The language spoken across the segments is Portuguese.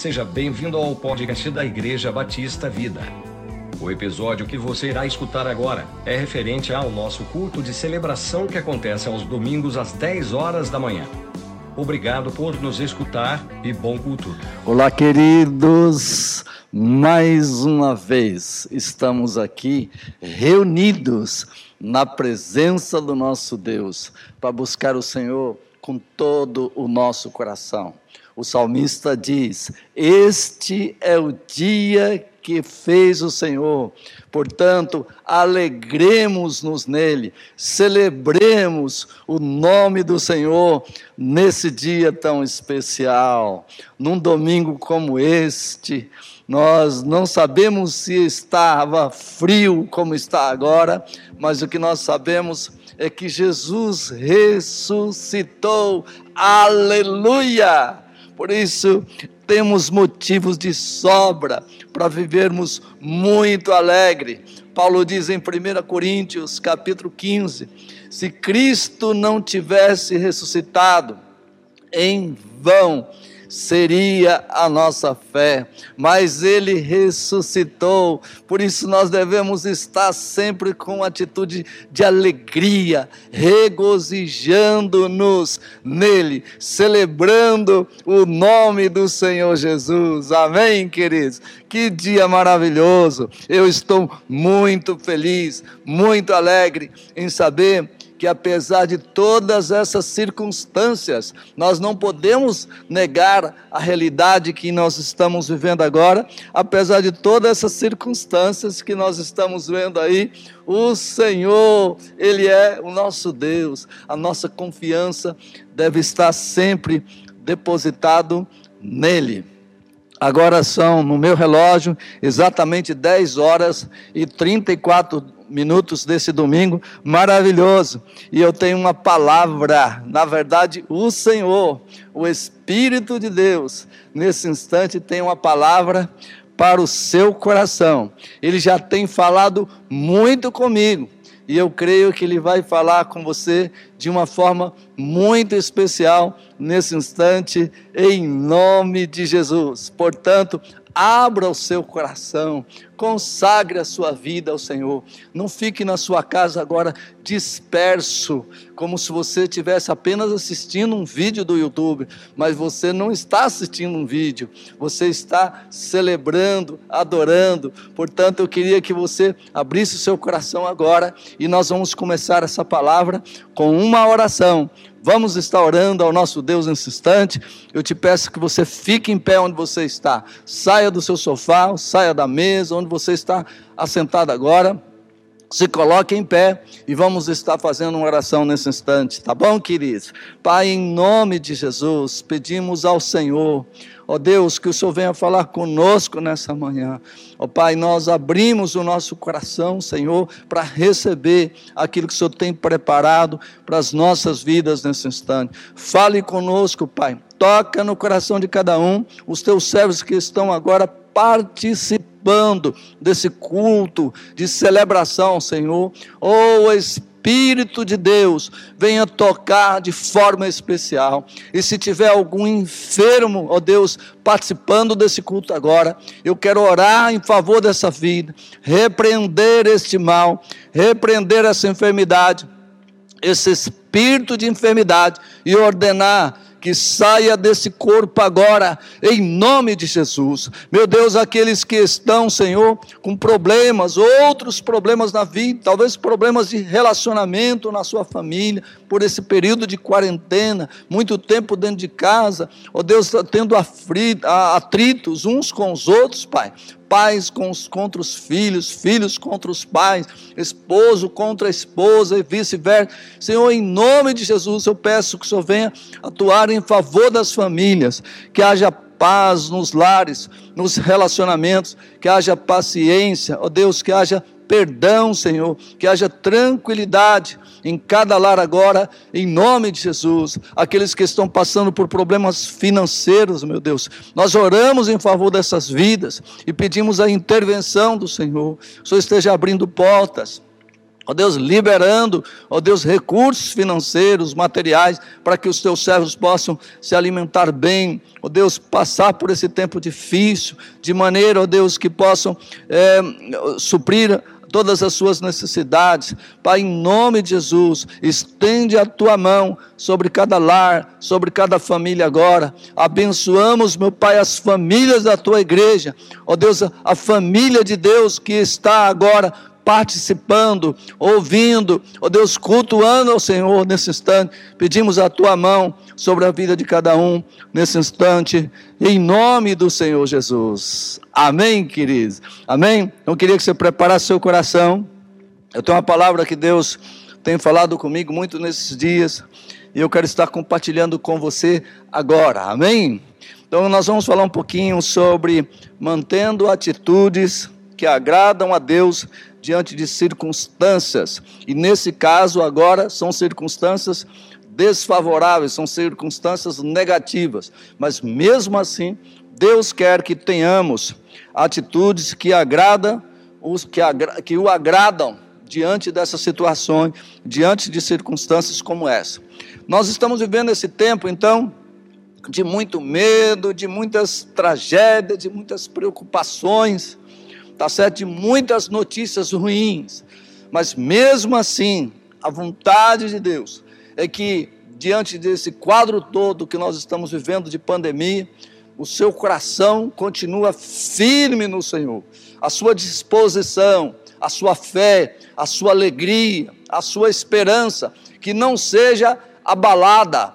Seja bem-vindo ao podcast da Igreja Batista Vida. O episódio que você irá escutar agora é referente ao nosso culto de celebração que acontece aos domingos às 10 horas da manhã. Obrigado por nos escutar e bom culto. Olá, queridos. Mais uma vez estamos aqui reunidos na presença do nosso Deus para buscar o Senhor com todo o nosso coração. O salmista diz: Este é o dia que fez o Senhor. Portanto, alegremos-nos nele, celebremos o nome do Senhor nesse dia tão especial, num domingo como este. Nós não sabemos se estava frio como está agora, mas o que nós sabemos é que Jesus ressuscitou. Aleluia! Por isso, temos motivos de sobra para vivermos muito alegre. Paulo diz em 1 Coríntios, capítulo 15: se Cristo não tivesse ressuscitado, em vão seria a nossa fé, mas ele ressuscitou, por isso nós devemos estar sempre com atitude de alegria, regozijando-nos nele, celebrando o nome do Senhor Jesus. Amém, queridos? Que dia maravilhoso! Eu estou muito feliz, muito alegre em saber que apesar de todas essas circunstâncias, nós não podemos negar a realidade que nós estamos vivendo agora, apesar de todas essas circunstâncias que nós estamos vendo aí, o Senhor, Ele é o nosso Deus, a nossa confiança deve estar sempre depositado nele. Agora são, no meu relógio, exatamente 10 horas e 34 minutos desse domingo maravilhoso. E eu tenho uma palavra, na verdade, o Senhor, o Espírito de Deus, nesse instante tem uma palavra para o seu coração. Ele já tem falado muito comigo. E eu creio que ele vai falar com você de uma forma muito especial nesse instante, em nome de Jesus. Portanto, abra o seu coração, consagre a sua vida ao Senhor. Não fique na sua casa agora disperso, como se você estivesse apenas assistindo um vídeo do YouTube, mas você não está assistindo um vídeo, você está celebrando, adorando. Portanto, eu queria que você abrisse o seu coração agora e nós vamos começar essa palavra com uma oração Vamos estar orando ao nosso Deus nesse instante. Eu te peço que você fique em pé onde você está. Saia do seu sofá, saia da mesa, onde você está assentado agora. Se coloque em pé e vamos estar fazendo uma oração nesse instante, tá bom, queridos? Pai, em nome de Jesus, pedimos ao Senhor Ó Deus, que o Senhor venha falar conosco nessa manhã. Ó Pai, nós abrimos o nosso coração, Senhor, para receber aquilo que o Senhor tem preparado para as nossas vidas nesse instante. Fale conosco, Pai. Toca no coração de cada um, os teus servos que estão agora participando desse culto de celebração, Senhor. Oh Espírito de Deus venha tocar de forma especial. E se tiver algum enfermo, ó Deus, participando desse culto agora, eu quero orar em favor dessa vida, repreender este mal, repreender essa enfermidade, esse espírito de enfermidade e ordenar que saia desse corpo agora, em nome de Jesus. Meu Deus, aqueles que estão, Senhor, com problemas, outros problemas na vida, talvez problemas de relacionamento na sua família, por esse período de quarentena, muito tempo dentro de casa, ó oh Deus, tendo atritos uns com os outros, Pai pais contra os filhos, filhos contra os pais, esposo contra a esposa e vice-versa. Senhor, em nome de Jesus, eu peço que o Senhor venha atuar em favor das famílias, que haja paz nos lares, nos relacionamentos, que haja paciência, ó Deus, que haja perdão, Senhor, que haja tranquilidade em cada lar agora, em nome de Jesus. Aqueles que estão passando por problemas financeiros, meu Deus, nós oramos em favor dessas vidas e pedimos a intervenção do Senhor. O Senhor esteja abrindo portas Ó Deus, liberando, ó Deus, recursos financeiros, materiais, para que os teus servos possam se alimentar bem, ó Deus, passar por esse tempo difícil, de maneira, ó Deus, que possam é, suprir todas as suas necessidades. Pai, em nome de Jesus, estende a tua mão sobre cada lar, sobre cada família agora. Abençoamos, meu Pai, as famílias da tua igreja. Ó Deus, a família de Deus que está agora participando, ouvindo, ó Deus, cultuando ao Senhor nesse instante. Pedimos a tua mão sobre a vida de cada um nesse instante, em nome do Senhor Jesus. Amém, queridos? Amém? Então, queria que você preparasse seu coração. Eu tenho uma palavra que Deus tem falado comigo muito nesses dias e eu quero estar compartilhando com você agora. Amém? Então, nós vamos falar um pouquinho sobre mantendo atitudes que agradam a Deus diante de circunstâncias. E nesse caso, agora, são circunstâncias desfavoráveis, são circunstâncias negativas. Mas mesmo assim, Deus quer que tenhamos atitudes que agradam os que, agra, que o agradam diante dessas situações, diante de circunstâncias como essa. Nós estamos vivendo esse tempo, então, de muito medo, de muitas tragédias, de muitas preocupações, tá certo? De muitas notícias ruins. Mas mesmo assim, a vontade de Deus é que, diante desse quadro todo que nós estamos vivendo de pandemia, o seu coração continua firme no Senhor, a sua disposição, a sua fé, a sua alegria, a sua esperança, que não seja abalada,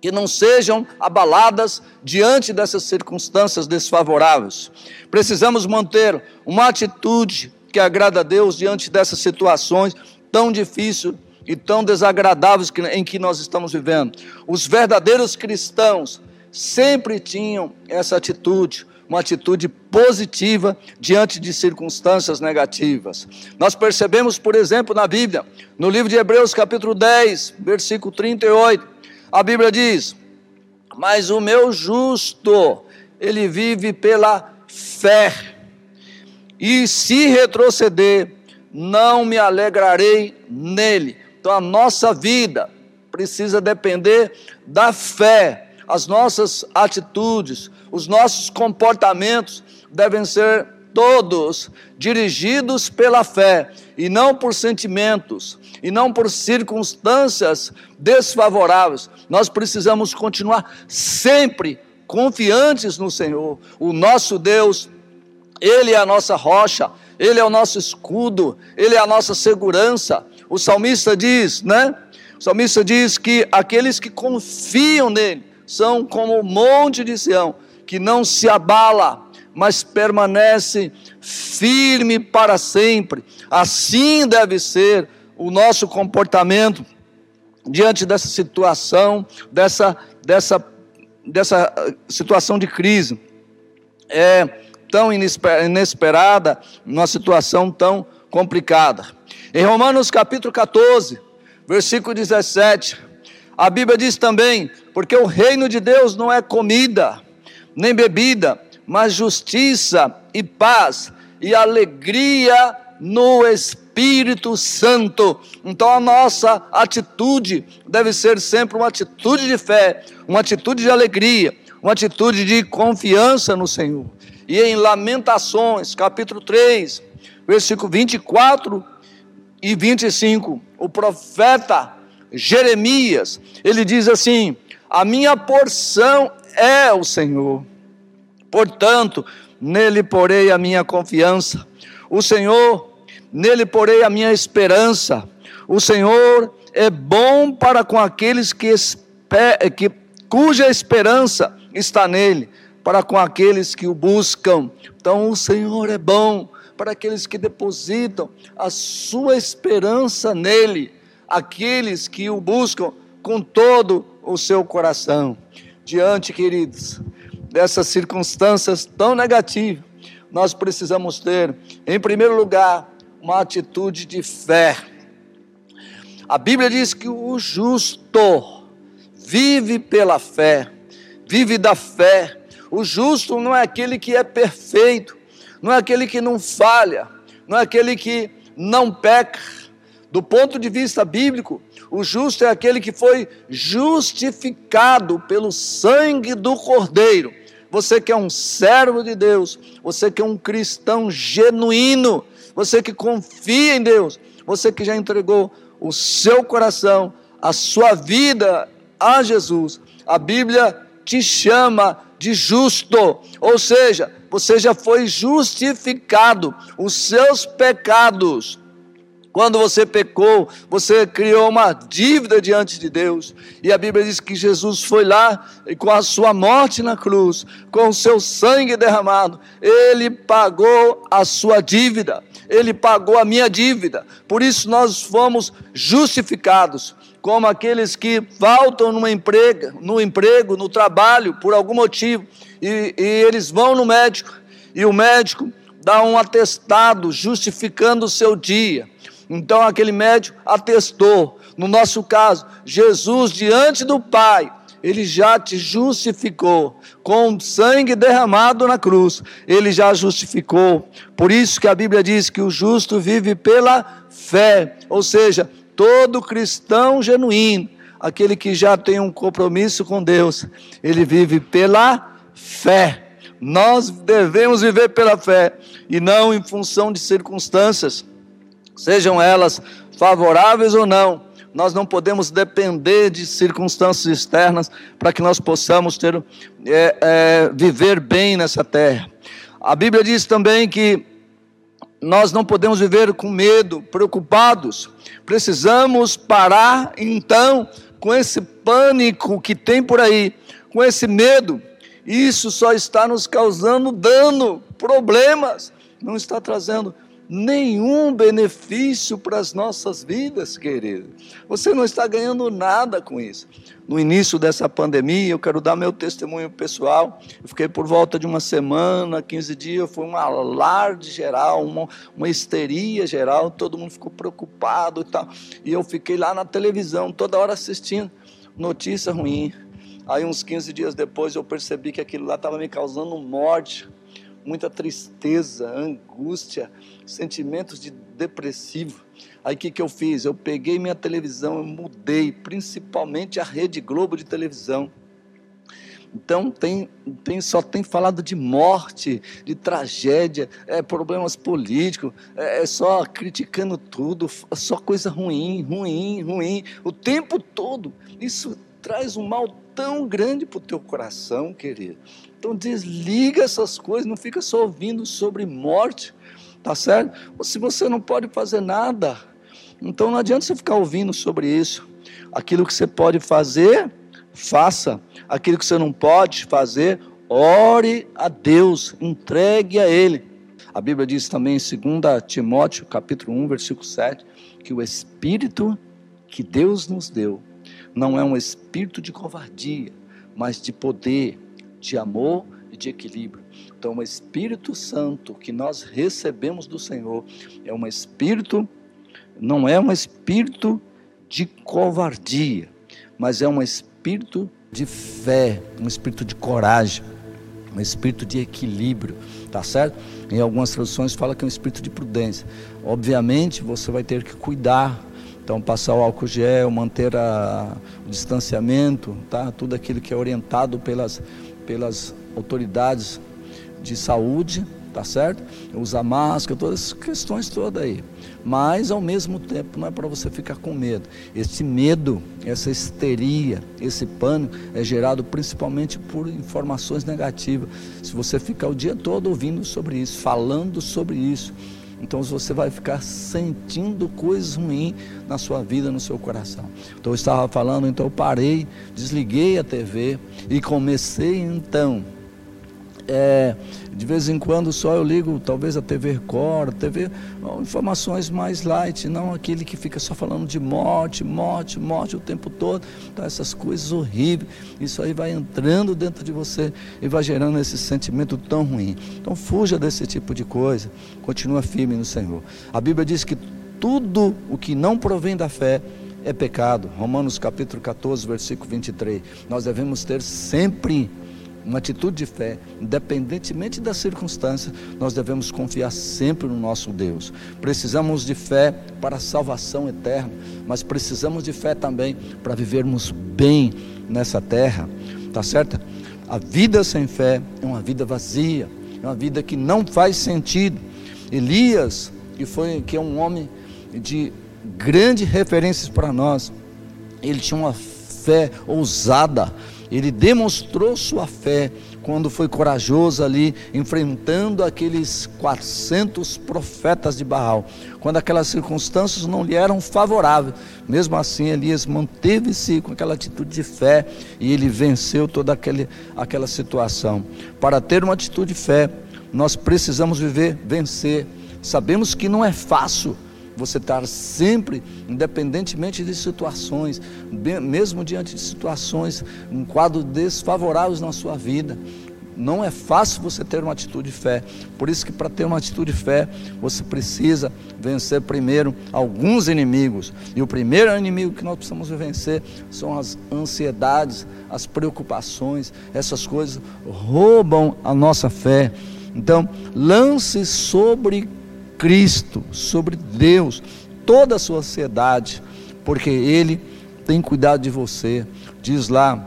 que não sejam abaladas diante dessas circunstâncias desfavoráveis. Precisamos manter uma atitude que agrada a Deus diante dessas situações tão difíceis e tão desagradáveis em que nós estamos vivendo. Os verdadeiros cristãos sempre tinham essa atitude, uma atitude positiva diante de circunstâncias negativas. Nós percebemos, por exemplo, na Bíblia, no livro de Hebreus, capítulo 10, versículo 38, a Bíblia diz: Mas o meu justo, ele vive pela fé, e se retroceder, não me alegrarei nele. Então a nossa vida precisa depender da fé. As nossas atitudes, os nossos comportamentos devem ser todos dirigidos pela fé e não por sentimentos e não por circunstâncias desfavoráveis. Nós precisamos continuar sempre confiantes no Senhor. O nosso Deus, Ele é a nossa rocha, Ele é o nosso escudo, Ele é a nossa segurança. O salmista diz, né? O salmista diz que aqueles que confiam nele são como o monte de Sião, que não se abala, mas permanece firme para sempre. Assim deve ser o nosso comportamento diante dessa situação, dessa, dessa, dessa eh, situação de crise. É tão inesperada, numa situação tão complicada. Em Romanos capítulo 14, versículo 17, a Bíblia diz também: porque o reino de Deus não é comida, nem bebida, mas justiça e paz e alegria no Espírito Santo. Então a nossa atitude deve ser sempre uma atitude de fé, uma atitude de alegria, uma atitude de confiança no Senhor. E em Lamentações, capítulo 3, versículo 24 e 25, o profeta Jeremias, ele diz assim: A minha porção é o Senhor, portanto, nele porei a minha confiança. O Senhor, nele porei a minha esperança. O Senhor é bom para com aqueles que, que cuja esperança está nele, para com aqueles que o buscam. Então, o Senhor é bom para aqueles que depositam a sua esperança nele, aqueles que o buscam com todo o seu coração. Diante, queridos, dessas circunstâncias tão negativas, nós precisamos ter, em primeiro lugar, uma atitude de fé. A Bíblia diz que o justo vive pela fé, vive da fé. O justo não é aquele que é perfeito, não é aquele que não falha, não é aquele que não peca, Do ponto de vista bíblico, o justo é aquele que foi justificado pelo sangue do Cordeiro. Você que é um servo de Deus, você que é um cristão genuíno, você que confia em Deus, você que já entregou o seu coração, a sua vida a Jesus. A Bíblia te chama de justo, ou seja, você já foi justificado, os seus pecados quando você pecou, você criou uma dívida diante de Deus. E a Bíblia diz que Jesus foi lá e com a sua morte na cruz, com o seu sangue derramado, ele pagou a sua dívida. Ele pagou a minha dívida. Por isso nós fomos justificados como aqueles que faltam no emprego, no emprego, no trabalho, por algum motivo, e, e eles vão no médico, e o médico dá um atestado justificando o seu dia. Então aquele médico atestou. No nosso caso, Jesus diante do Pai, ele já te justificou com sangue derramado na cruz. Ele já justificou. Por isso que a Bíblia diz que o justo vive pela fé, ou seja, todo cristão genuíno, aquele que já tem um compromisso com Deus, ele vive pela fé. Nós devemos viver pela fé e não em função de circunstâncias sejam elas favoráveis ou não, nós não podemos depender de circunstâncias externas para que nós possamos ter, é, é, viver bem nessa terra. A Bíblia diz também que nós não podemos viver com medo, preocupados. Precisamos parar então com esse pânico que tem por aí, com esse medo. Isso só está nos causando dano, problemas, não está trazendo nenhum benefício para as nossas vidas, querido. Você não está ganhando nada com isso. No início dessa pandemia, eu quero dar meu testemunho pessoal. Eu fiquei por volta de uma semana, 15 dias, foi um alarde geral, uma, uma histeria geral, todo mundo ficou preocupado e tal. E eu fiquei lá na televisão, toda hora assistindo notícia ruim. Aí, uns 15 dias depois, eu percebi que aquilo lá estava me causando morte muita tristeza, angústia, sentimentos de depressivo. Aí o que, que eu fiz? Eu peguei minha televisão, eu mudei, principalmente a Rede Globo de televisão. Então tem, tem, só tem falado de morte, de tragédia, é, problemas políticos, é, é só criticando tudo, só coisa ruim, ruim, ruim, o tempo todo. Isso traz um mal tão grande para o teu coração, querido. Então desliga essas coisas, não fica só ouvindo sobre morte, tá certo? Ou se você não pode fazer nada, então não adianta você ficar ouvindo sobre isso. Aquilo que você pode fazer, faça. Aquilo que você não pode fazer, ore a Deus, entregue a Ele. A Bíblia diz também em 2 Timóteo, capítulo 1, versículo 7, que o Espírito que Deus nos deu não é um espírito de covardia, mas de poder, de amor e de equilíbrio. Então, o Espírito Santo que nós recebemos do Senhor é um espírito, não é um espírito de covardia, mas é um espírito de fé, um espírito de coragem, um espírito de equilíbrio, tá certo? Em algumas traduções fala que é um espírito de prudência. Obviamente, você vai ter que cuidar então, passar o álcool gel, manter a, o distanciamento, tá? tudo aquilo que é orientado pelas, pelas autoridades de saúde, tá certo? Usar máscara, todas as questões todas aí. Mas, ao mesmo tempo, não é para você ficar com medo. Esse medo, essa histeria, esse pânico é gerado principalmente por informações negativas. Se você ficar o dia todo ouvindo sobre isso, falando sobre isso, então você vai ficar sentindo coisas ruins na sua vida, no seu coração. Então eu estava falando, então eu parei, desliguei a TV e comecei então é, de vez em quando só eu ligo talvez a TV Record, TV, informações mais light, não aquele que fica só falando de morte, morte, morte o tempo todo, tá, essas coisas horríveis, isso aí vai entrando dentro de você e vai gerando esse sentimento tão ruim. Então fuja desse tipo de coisa, continua firme no Senhor. A Bíblia diz que tudo o que não provém da fé é pecado. Romanos capítulo 14, versículo 23. Nós devemos ter sempre uma atitude de fé, independentemente das circunstâncias, nós devemos confiar sempre no nosso Deus. Precisamos de fé para a salvação eterna, mas precisamos de fé também para vivermos bem nessa terra, tá certo? A vida sem fé é uma vida vazia, é uma vida que não faz sentido. Elias, que foi que é um homem de grande referências para nós, ele tinha uma fé ousada, ele demonstrou sua fé quando foi corajoso ali, enfrentando aqueles 400 profetas de Baal, quando aquelas circunstâncias não lhe eram favoráveis. Mesmo assim, Elias manteve-se com aquela atitude de fé e ele venceu toda aquele, aquela situação. Para ter uma atitude de fé, nós precisamos viver, vencer. Sabemos que não é fácil você estar sempre, independentemente de situações, mesmo diante de situações, um quadro desfavoráveis na sua vida. Não é fácil você ter uma atitude de fé. Por isso que para ter uma atitude de fé, você precisa vencer primeiro alguns inimigos. E o primeiro inimigo que nós precisamos vencer são as ansiedades, as preocupações. Essas coisas roubam a nossa fé. Então, lance sobre Cristo, sobre Deus, toda a sua ansiedade, porque Ele tem cuidado de você. Diz lá,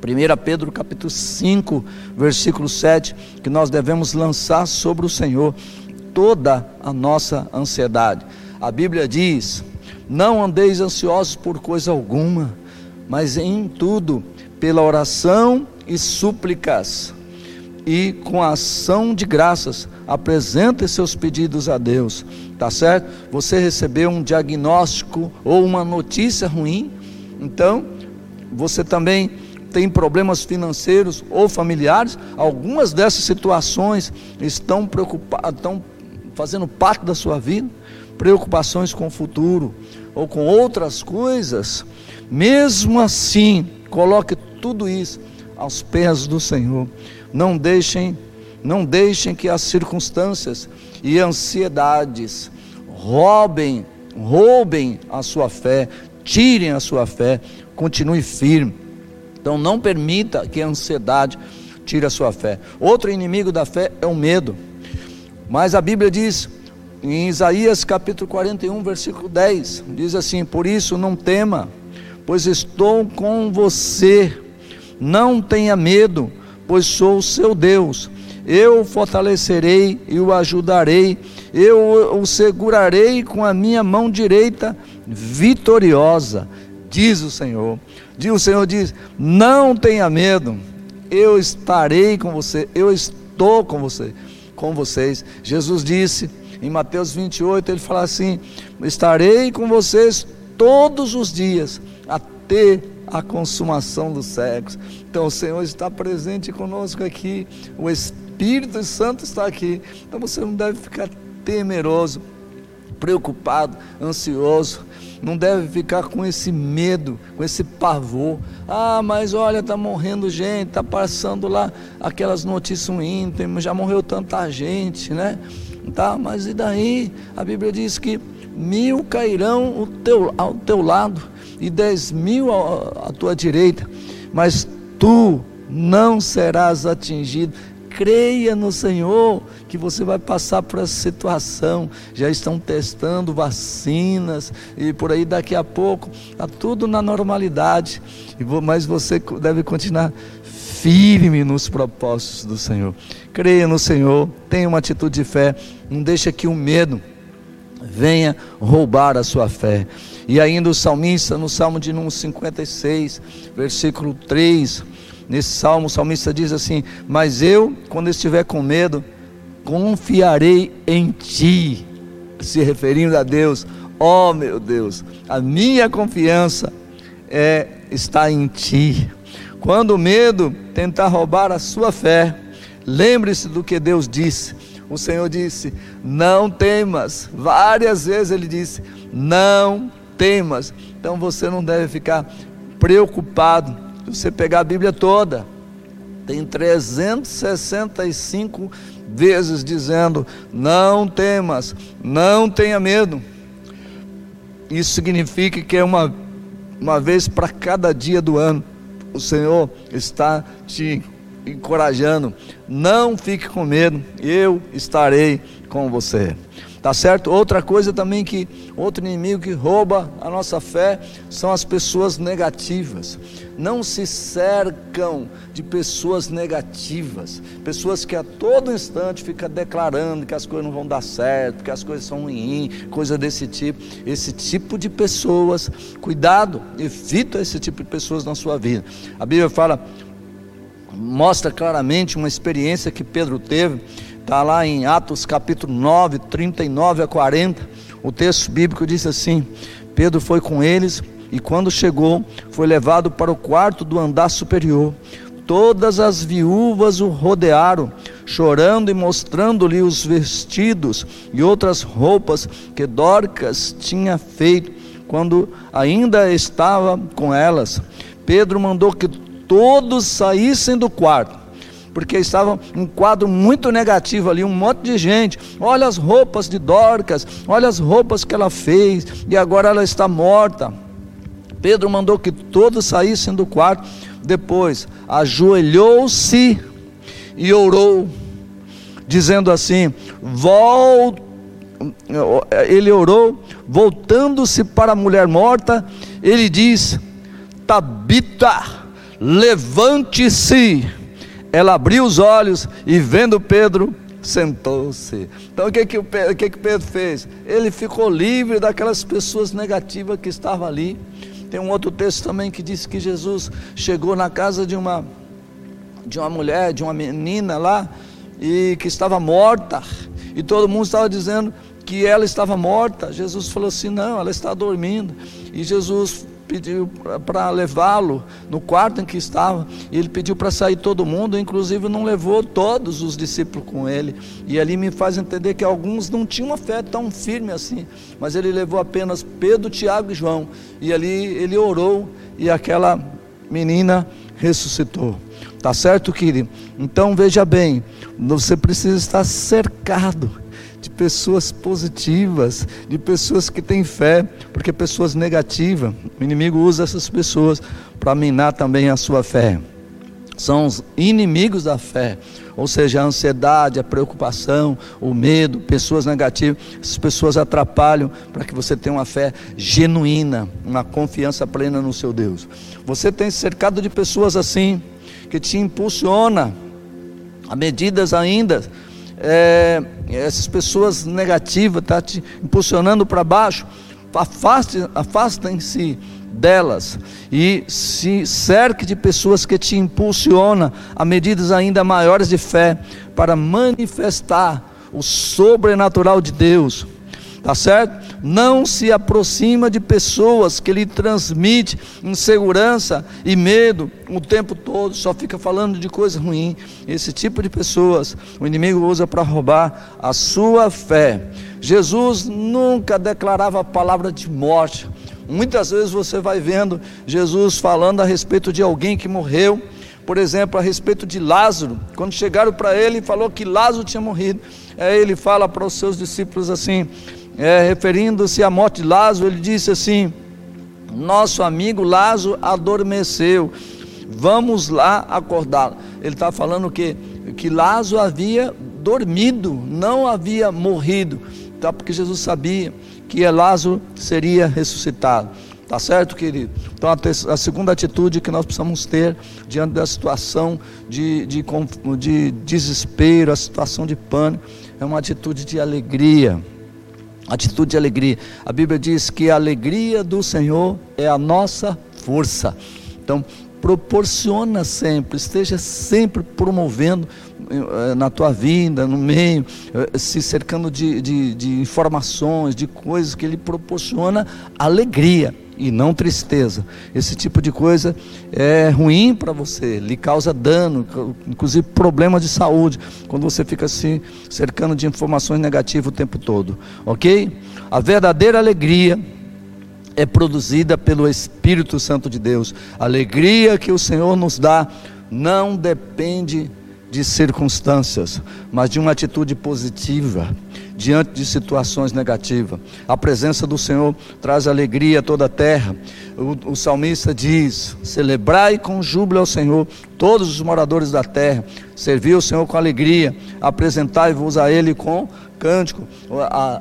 1 Pedro capítulo 5, versículo 7, que nós devemos lançar sobre o Senhor toda a nossa ansiedade. A Bíblia diz: Não andeis ansiosos por coisa alguma, mas em tudo, pela oração e súplicas e com a ação de graças apresente seus pedidos a Deus, tá certo? Você recebeu um diagnóstico ou uma notícia ruim, então você também tem problemas financeiros ou familiares, algumas dessas situações estão preocupadas, estão fazendo parte da sua vida, preocupações com o futuro ou com outras coisas, mesmo assim, coloque tudo isso aos pés do Senhor. Não deixem, não deixem que as circunstâncias e ansiedades roubem, roubem a sua fé, tirem a sua fé. Continue firme. Então não permita que a ansiedade tire a sua fé. Outro inimigo da fé é o medo. Mas a Bíblia diz em Isaías capítulo 41, versículo 10, diz assim: Por isso não tema, pois estou com você. Não tenha medo, pois sou o seu Deus. Eu o fortalecerei e o ajudarei, eu o segurarei com a minha mão direita vitoriosa, diz o Senhor. Diz o Senhor diz: "Não tenha medo. Eu estarei com você. Eu estou com você, com vocês." Jesus disse em Mateus 28, ele fala assim: "Estarei com vocês todos os dias até a consumação dos séculos. Então o Senhor está presente conosco aqui, o Espírito Santo está aqui. Então você não deve ficar temeroso, preocupado, ansioso. Não deve ficar com esse medo, com esse pavor. Ah, mas olha, está morrendo gente, está passando lá aquelas notícias ruins, já morreu tanta gente, né? Tá, mas e daí? A Bíblia diz que mil cairão ao teu, ao teu lado e dez mil à tua direita, mas tu não serás atingido. Creia no Senhor que você vai passar por essa situação. Já estão testando vacinas e por aí daqui a pouco está tudo na normalidade. Mas você deve continuar firme nos propósitos do Senhor. Creia no Senhor, tenha uma atitude de fé, não deixe que o medo venha roubar a sua fé. E ainda o salmista, no Salmo de número 56, versículo 3, nesse salmo, o salmista diz assim: Mas eu, quando estiver com medo, confiarei em ti, se referindo a Deus, oh, meu Deus, a minha confiança é está em ti. Quando o medo tentar roubar a sua fé, lembre-se do que Deus disse. O Senhor disse: Não temas. Várias vezes ele disse: Não temas. Então você não deve ficar preocupado. Se você pegar a Bíblia toda, tem 365 vezes dizendo: Não temas, não tenha medo. Isso significa que é uma, uma vez para cada dia do ano. O Senhor está te encorajando: não fique com medo, eu estarei com você. Tá certo? Outra coisa também que outro inimigo que rouba a nossa fé são as pessoas negativas. Não se cercam de pessoas negativas, pessoas que a todo instante ficam declarando que as coisas não vão dar certo, que as coisas são ruins, coisa desse tipo. Esse tipo de pessoas, cuidado, evita esse tipo de pessoas na sua vida. A Bíblia fala, mostra claramente uma experiência que Pedro teve Está lá em Atos capítulo 9, 39 a 40. O texto bíblico diz assim: Pedro foi com eles e quando chegou, foi levado para o quarto do andar superior. Todas as viúvas o rodearam, chorando e mostrando-lhe os vestidos e outras roupas que Dorcas tinha feito quando ainda estava com elas. Pedro mandou que todos saíssem do quarto porque estava um quadro muito negativo ali, um monte de gente. Olha as roupas de Dorcas, olha as roupas que ela fez, e agora ela está morta. Pedro mandou que todos saíssem do quarto. Depois, ajoelhou-se e orou, dizendo assim: Vol... Ele orou, voltando-se para a mulher morta, ele diz: Tabita, levante-se ela abriu os olhos e vendo Pedro, sentou-se. Então o que que, o Pedro, o que que Pedro fez? Ele ficou livre daquelas pessoas negativas que estavam ali. Tem um outro texto também que diz que Jesus chegou na casa de uma de uma mulher, de uma menina lá e que estava morta. E todo mundo estava dizendo que ela estava morta. Jesus falou assim: "Não, ela está dormindo". E Jesus pediu para levá-lo no quarto em que estava, e ele pediu para sair todo mundo, inclusive não levou todos os discípulos com ele. E ali me faz entender que alguns não tinham uma fé tão firme assim, mas ele levou apenas Pedro, Tiago e João. E ali ele orou e aquela menina ressuscitou. Tá certo, querido? Então veja bem, você precisa estar cercado de pessoas positivas, de pessoas que têm fé, porque pessoas negativas, o inimigo usa essas pessoas para minar também a sua fé. São os inimigos da fé, ou seja, a ansiedade, a preocupação, o medo, pessoas negativas, essas pessoas atrapalham para que você tenha uma fé genuína, uma confiança plena no seu Deus. Você tem cercado de pessoas assim, que te impulsiona a medidas ainda é, essas pessoas negativas, está te impulsionando para baixo, afaste, afastem-se delas e se cerque de pessoas que te impulsionam a medidas ainda maiores de fé para manifestar o sobrenatural de Deus tá certo? Não se aproxima de pessoas que lhe transmite insegurança e medo o tempo todo, só fica falando de coisa ruim. Esse tipo de pessoas o inimigo usa para roubar a sua fé. Jesus nunca declarava a palavra de morte. Muitas vezes você vai vendo Jesus falando a respeito de alguém que morreu, por exemplo, a respeito de Lázaro, quando chegaram para ele falou que Lázaro tinha morrido, aí ele fala para os seus discípulos assim: é, referindo-se à morte de Lázaro, ele disse assim: Nosso amigo Lázaro adormeceu, vamos lá acordá-lo. Ele está falando que, que Lázaro havia dormido, não havia morrido, tá? porque Jesus sabia que Lázaro seria ressuscitado. Tá certo, querido? Então, a, a, segunda atitude que nós precisamos ter diante da situação de, de, de desespero, a situação de pânico, é uma atitude de alegria atitude de alegria. A Bíblia diz que a alegria do Senhor é a nossa força. Então, proporciona sempre, esteja sempre promovendo eh, na tua vida, no meio, eh, se cercando de, de, de informações, de coisas que Ele proporciona alegria e não tristeza. Esse tipo de coisa é ruim para você, lhe causa dano, inclusive problemas de saúde, quando você fica se cercando de informações negativas o tempo todo, ok? A verdadeira alegria é produzida pelo Espírito Santo de Deus. A alegria que o Senhor nos dá não depende de circunstâncias, mas de uma atitude positiva diante de situações negativas. A presença do Senhor traz alegria a toda a terra. O, o salmista diz: Celebrai com júbilo ao Senhor todos os moradores da terra, servi o Senhor com alegria, apresentai-vos a Ele com cântico. A,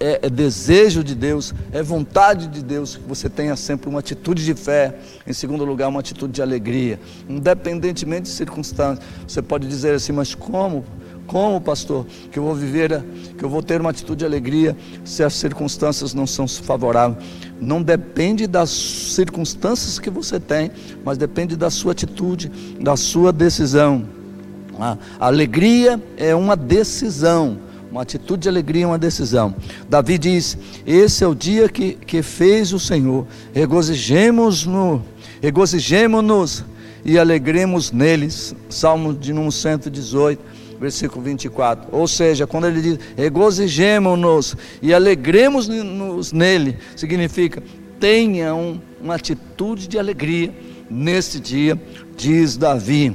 é, é, desejo de Deus, é vontade de Deus que você tenha sempre uma atitude de fé, em segundo lugar, uma atitude de alegria, independentemente de circunstâncias. Você pode dizer assim, mas como? Como, pastor, que eu vou viver, que eu vou ter uma atitude de alegria se as circunstâncias não são favoráveis? Não depende das circunstâncias que você tem, mas depende da sua atitude, da sua decisão. A alegria é uma decisão. Uma atitude de alegria é uma decisão. Davi diz: Esse é o dia que, que fez o Senhor. Regozijemos-nos, regozijemos-nos e alegremos neles. Salmo de número 118 versículo 24. Ou seja, quando ele diz regozijemos-nos e alegremos-nos nele, significa tenha um, uma atitude de alegria nesse dia, diz Davi.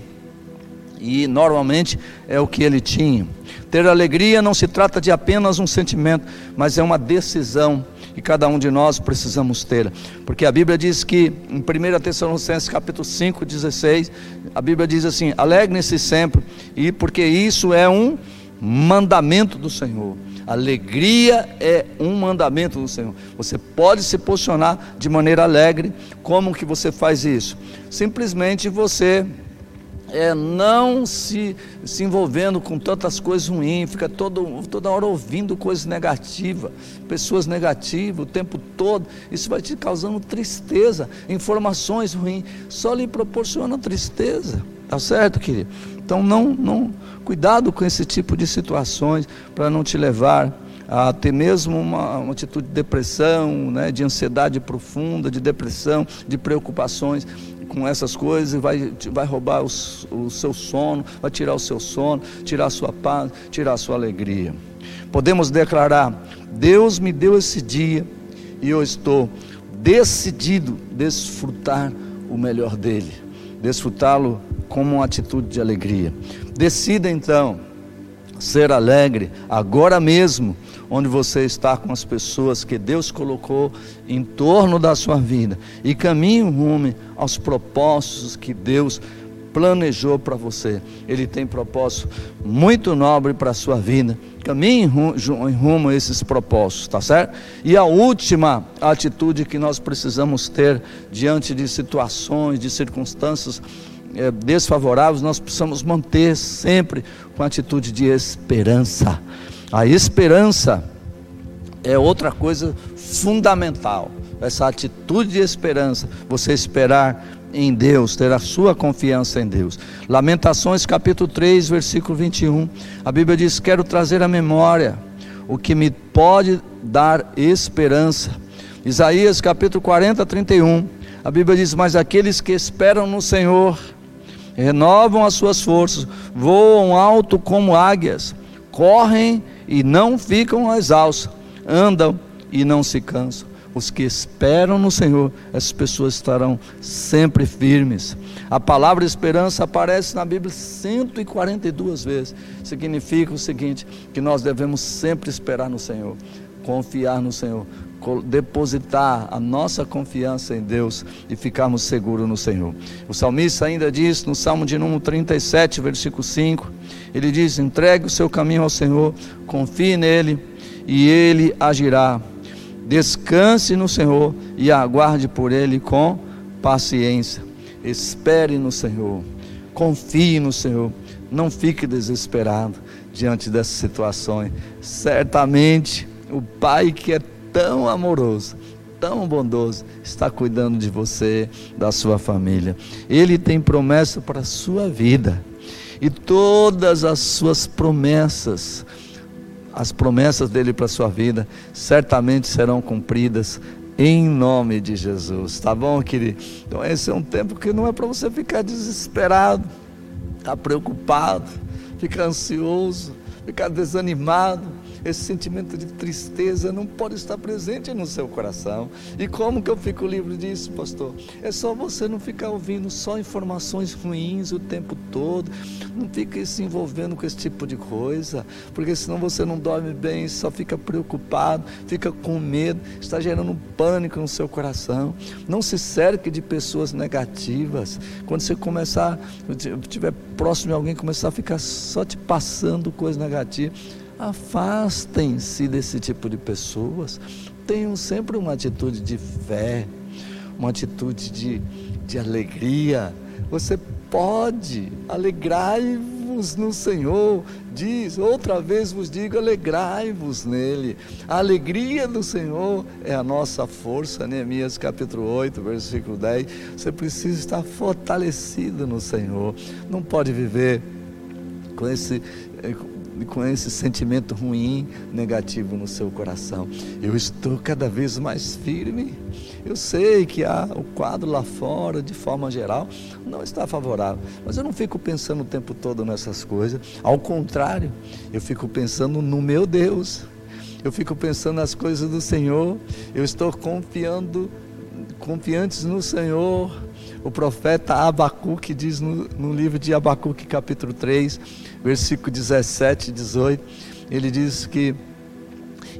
E normalmente é o que ele tinha. Ter alegria não se trata de apenas um sentimento, mas é uma decisão e cada um de nós precisamos ter. Porque a Bíblia diz que em 1 Tessalonicenses capítulo 5, 16, a Bíblia diz assim: "Alegrem-se sempre", e porque isso é um mandamento do Senhor. Alegria é um mandamento do Senhor. Você pode se posicionar de maneira alegre. Como que você faz isso? Simplesmente você é, não se, se envolvendo com tantas coisas ruins, fica todo, toda hora ouvindo coisas negativas, pessoas negativas o tempo todo, isso vai te causando tristeza, informações ruins, só lhe proporciona tristeza, tá certo, querido? Então não, não, cuidado com esse tipo de situações para não te levar a ter mesmo uma, uma atitude de depressão, né, de ansiedade profunda, de depressão, de preocupações com essas coisas vai, vai roubar os, o seu sono, vai tirar o seu sono, tirar a sua paz, tirar a sua alegria. Podemos declarar: Deus me deu esse dia e eu estou decidido desfrutar o melhor dele, desfrutá-lo como uma atitude de alegria. Decida então ser alegre agora mesmo onde você está com as pessoas que Deus colocou em torno da sua vida e caminhe rumo aos propósitos que Deus planejou para você. Ele tem propósito muito nobre para a sua vida. Caminhe em rumo a esses propósitos, tá certo? E a última atitude que nós precisamos ter diante de situações, de circunstâncias é, desfavoráveis, nós precisamos manter sempre com atitude de esperança. A esperança é outra coisa fundamental. Essa atitude de esperança, você esperar em Deus, ter a sua confiança em Deus. Lamentações capítulo 3, versículo 21. A Bíblia diz: "Quero trazer à memória o que me pode dar esperança". Isaías capítulo 40, 31. A Bíblia diz: "Mas aqueles que esperam no Senhor renovam as suas forças, voam alto como águias, correm e não ficam exaustos, andam e não se cansam. Os que esperam no Senhor, essas pessoas estarão sempre firmes. A palavra esperança aparece na Bíblia 142 vezes. Significa o seguinte: que nós devemos sempre esperar no Senhor, confiar no Senhor, depositar a nossa confiança em Deus e ficarmos seguros no Senhor. O salmista ainda diz no Salmo de número 37, versículo 5, ele diz: entregue o seu caminho ao Senhor, confie nele e ele agirá. Descanse no Senhor e aguarde por ele com paciência. Espere no Senhor, confie no Senhor, não fique desesperado diante dessas situações. Certamente o Pai que é tão amoroso, tão bondoso, está cuidando de você, da sua família. Ele tem promessa para a sua vida. E todas as suas promessas, as promessas dele para a sua vida, certamente serão cumpridas em nome de Jesus. Tá bom, querido? Então, esse é um tempo que não é para você ficar desesperado, ficar preocupado, ficar ansioso, ficar desanimado esse sentimento de tristeza não pode estar presente no seu coração. E como que eu fico livre disso, pastor? É só você não ficar ouvindo só informações ruins o tempo todo. Não fique se envolvendo com esse tipo de coisa, porque senão você não dorme bem, só fica preocupado, fica com medo, está gerando um pânico no seu coração. Não se cerque de pessoas negativas. Quando você começar, estiver próximo de alguém, começar a ficar só te passando coisa negativa, afastem-se desse tipo de pessoas. Tenham sempre uma atitude de fé, uma atitude de, de alegria. Você pode, alegrai-vos no Senhor, diz, outra vez vos digo, alegrai-vos nele. A alegria do Senhor é a nossa força, Neemias capítulo 8, versículo 10. Você precisa estar fortalecido no Senhor, não pode viver com esse eh, com esse sentimento ruim, negativo no seu coração. Eu estou cada vez mais firme. Eu sei que há o quadro lá fora, de forma geral, não está favorável, mas eu não fico pensando o tempo todo nessas coisas. Ao contrário, eu fico pensando no meu Deus. Eu fico pensando nas coisas do Senhor. Eu estou confiando, confiantes no Senhor. O profeta Abacuque diz no, no livro de Abacuque, capítulo 3, versículo 17 e 18, ele diz que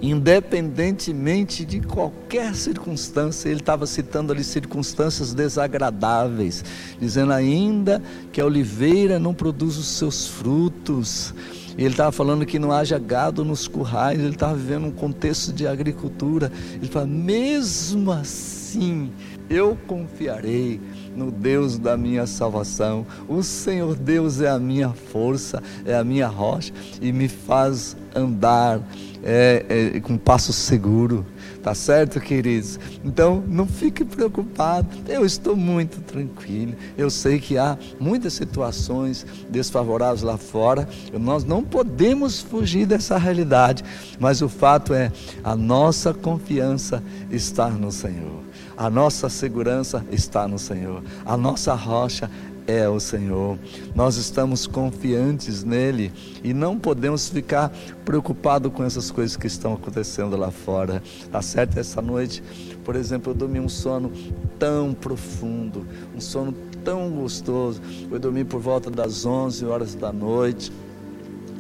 independentemente de qualquer circunstância, ele estava citando ali circunstâncias desagradáveis, dizendo ainda que a oliveira não produz os seus frutos. Ele estava falando que não haja gado nos currais, ele estava vivendo um contexto de agricultura. Ele fala: mesmo assim, eu confiarei no Deus da minha salvação. O Senhor Deus é a minha força, é a minha rocha e me faz andar é, é, com passo seguro. Tá certo, queridos? Então, não fique preocupado. Eu estou muito tranquilo. Eu sei que há muitas situações desfavoráveis lá fora. Nós não podemos fugir dessa realidade. Mas o fato é, a nossa confiança está no Senhor. A nossa segurança está no Senhor. A nossa rocha é o Senhor. Nós estamos confiantes nele e não podemos ficar preocupados com essas coisas que estão acontecendo lá fora. Tá certo? Essa noite, por exemplo, eu dormi um sono tão profundo, um sono tão gostoso. Eu dormi por volta das 11 horas da noite.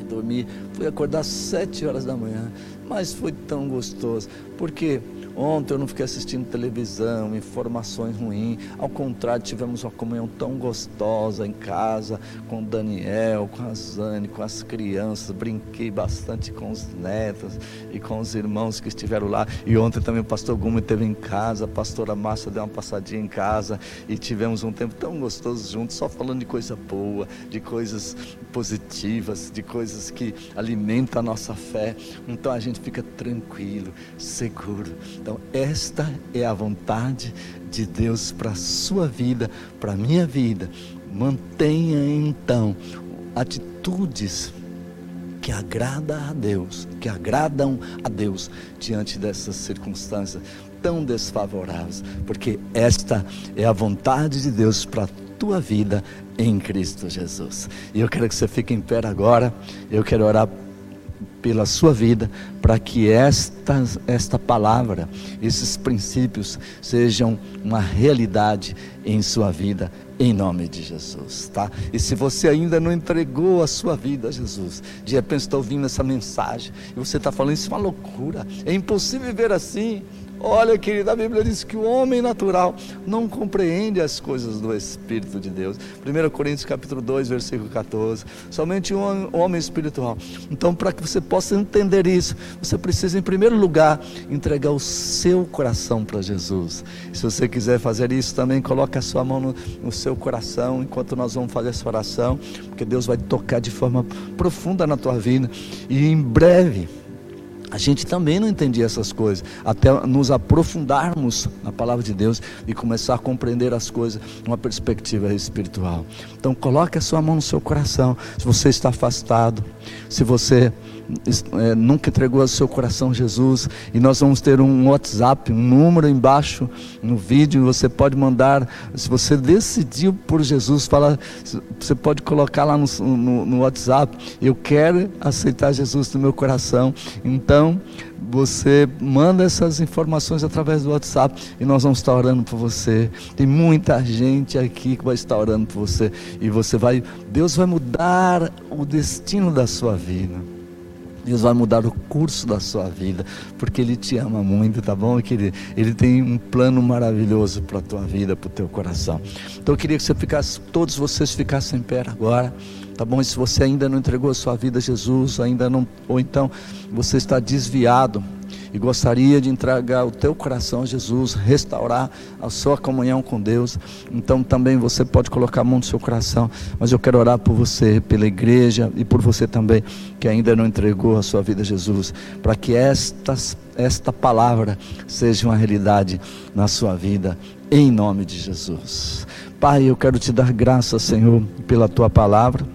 Dormi, fui acordar às 7 horas da manhã, mas foi tão gostoso, porque Ontem eu não fiquei assistindo televisão, informações ruins. Ao contrário, tivemos uma comunhão tão gostosa em casa, com o Daniel, com a Zane, com as crianças. Brinquei bastante com os netos e com os irmãos que estiveram lá. E ontem também o pastor Gumi esteve em casa, a pastora Márcia deu uma passadinha em casa e tivemos um tempo tão gostoso juntos, só falando de coisa boa, de coisas positivas, de coisas que alimentam a nossa fé. Então a gente fica tranquilo, seguro então, esta é a vontade de Deus para a sua vida, para a minha vida. Mantenha então atitudes que agradam a Deus, que agradam a Deus diante dessas circunstâncias tão desfavoráveis, porque esta é a vontade de Deus para a tua vida em Cristo Jesus. E eu quero que você fique em pé agora. Eu quero orar pela sua vida, para que esta, esta palavra, esses princípios sejam uma realidade em sua vida, em nome de Jesus, tá? E se você ainda não entregou a sua vida a Jesus, de repente está ouvindo essa mensagem e você está falando isso é uma loucura, é impossível viver assim. Olha, querido, a Bíblia diz que o homem natural não compreende as coisas do Espírito de Deus. 1 Coríntios capítulo 2, versículo 14. Somente um homem espiritual. Então, para que você possa entender isso, você precisa, em primeiro lugar, entregar o seu coração para Jesus. Se você quiser fazer isso também, coloque a sua mão no, no seu coração enquanto nós vamos fazer essa oração, porque Deus vai tocar de forma profunda na tua vida. E em breve, a gente também não entendia essas coisas, até nos aprofundarmos na palavra de Deus e começar a compreender as coisas numa perspectiva espiritual. Então coloque a sua mão no seu coração. Se você está afastado, se você é, nunca entregou o seu coração a Jesus, e nós vamos ter um WhatsApp, um número embaixo no vídeo, você pode mandar, se você decidiu por Jesus, fala, você pode colocar lá no, no, no WhatsApp, eu quero aceitar Jesus no meu coração. Então, você manda essas informações através do WhatsApp e nós vamos estar orando por você. Tem muita gente aqui que vai estar orando por você e você vai, Deus vai mudar o destino da sua vida. Deus vai mudar o curso da sua vida, porque Ele te ama muito, tá bom, querido? Ele tem um plano maravilhoso para a tua vida, para o teu coração. Então eu queria que você ficasse, todos vocês ficassem em pé agora, tá bom? E se você ainda não entregou a sua vida a Jesus, ainda não, ou então você está desviado, e gostaria de entregar o teu coração a Jesus, restaurar a sua comunhão com Deus, então também você pode colocar a mão no seu coração, mas eu quero orar por você, pela igreja e por você também que ainda não entregou a sua vida a Jesus, para que esta, esta palavra seja uma realidade na sua vida, em nome de Jesus. Pai, eu quero te dar graças, Senhor, pela tua palavra.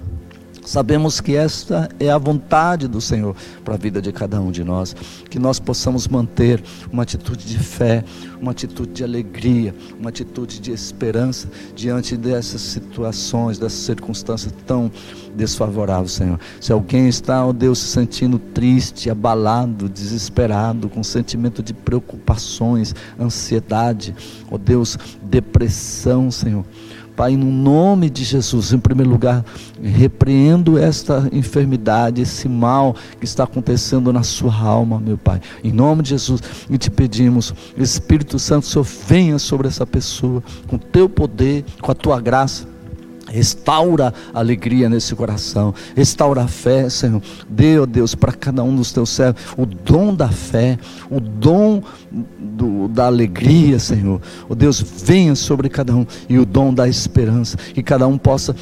Sabemos que esta é a vontade do Senhor para a vida de cada um de nós, que nós possamos manter uma atitude de fé, uma atitude de alegria, uma atitude de esperança diante dessas situações, dessas circunstâncias tão desfavoráveis, Senhor. Se alguém está, ó Deus, se sentindo triste, abalado, desesperado, com sentimento de preocupações, ansiedade, ó Deus, depressão, Senhor. Pai, no nome de Jesus, em primeiro lugar, repreendo esta enfermidade, esse mal que está acontecendo na sua alma, meu Pai. Em nome de Jesus, e te pedimos, Espírito Santo, Senhor, venha sobre essa pessoa, com teu poder, com a tua graça Restaura a alegria nesse coração, restaura a fé, Senhor. Dê, ó Deus, para cada um dos teus servos o dom da fé, o dom do, da alegria, Senhor. Ó Deus, venha sobre cada um e o dom da esperança, que cada um possa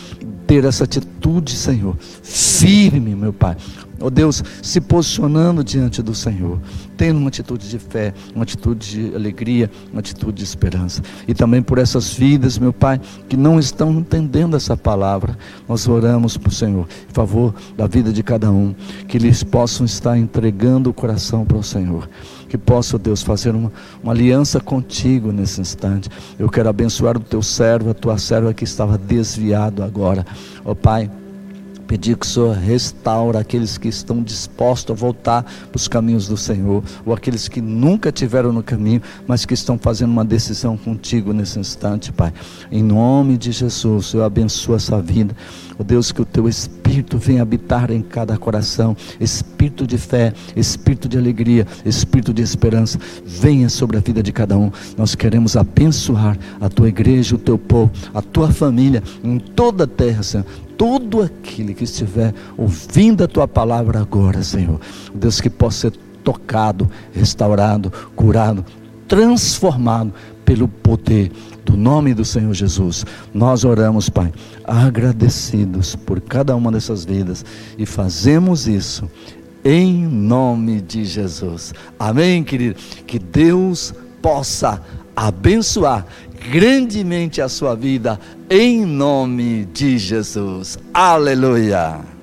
ter essa atitude, Senhor, firme, meu Pai, ó oh Deus, se posicionando diante do Senhor, tendo uma atitude de fé, uma atitude de alegria, uma atitude de esperança. E também por essas vidas, meu Pai, que não estão entendendo essa palavra, nós oramos para o Senhor, em favor da vida de cada um, que eles possam estar entregando o coração para o Senhor. Que possa, Deus, fazer uma, uma aliança contigo nesse instante. Eu quero abençoar o teu servo, a tua serva que estava desviado agora. Ó oh, Pai, Pedir que o Senhor restaure aqueles que estão dispostos a voltar para os caminhos do Senhor, ou aqueles que nunca tiveram no caminho, mas que estão fazendo uma decisão contigo nesse instante, Pai. Em nome de Jesus, eu abençoo essa vida. Ó oh Deus, que o teu Espírito venha habitar em cada coração, Espírito de fé, Espírito de alegria, Espírito de esperança, venha sobre a vida de cada um. Nós queremos abençoar a tua igreja, o teu povo, a tua família, em toda a terra, Senhor todo aquele que estiver ouvindo a tua palavra agora, Senhor. Deus que possa ser tocado, restaurado, curado, transformado pelo poder do nome do Senhor Jesus. Nós oramos, Pai, agradecidos por cada uma dessas vidas e fazemos isso em nome de Jesus. Amém, querido? Que Deus possa abençoar grandemente a sua vida, em nome de Jesus. Aleluia.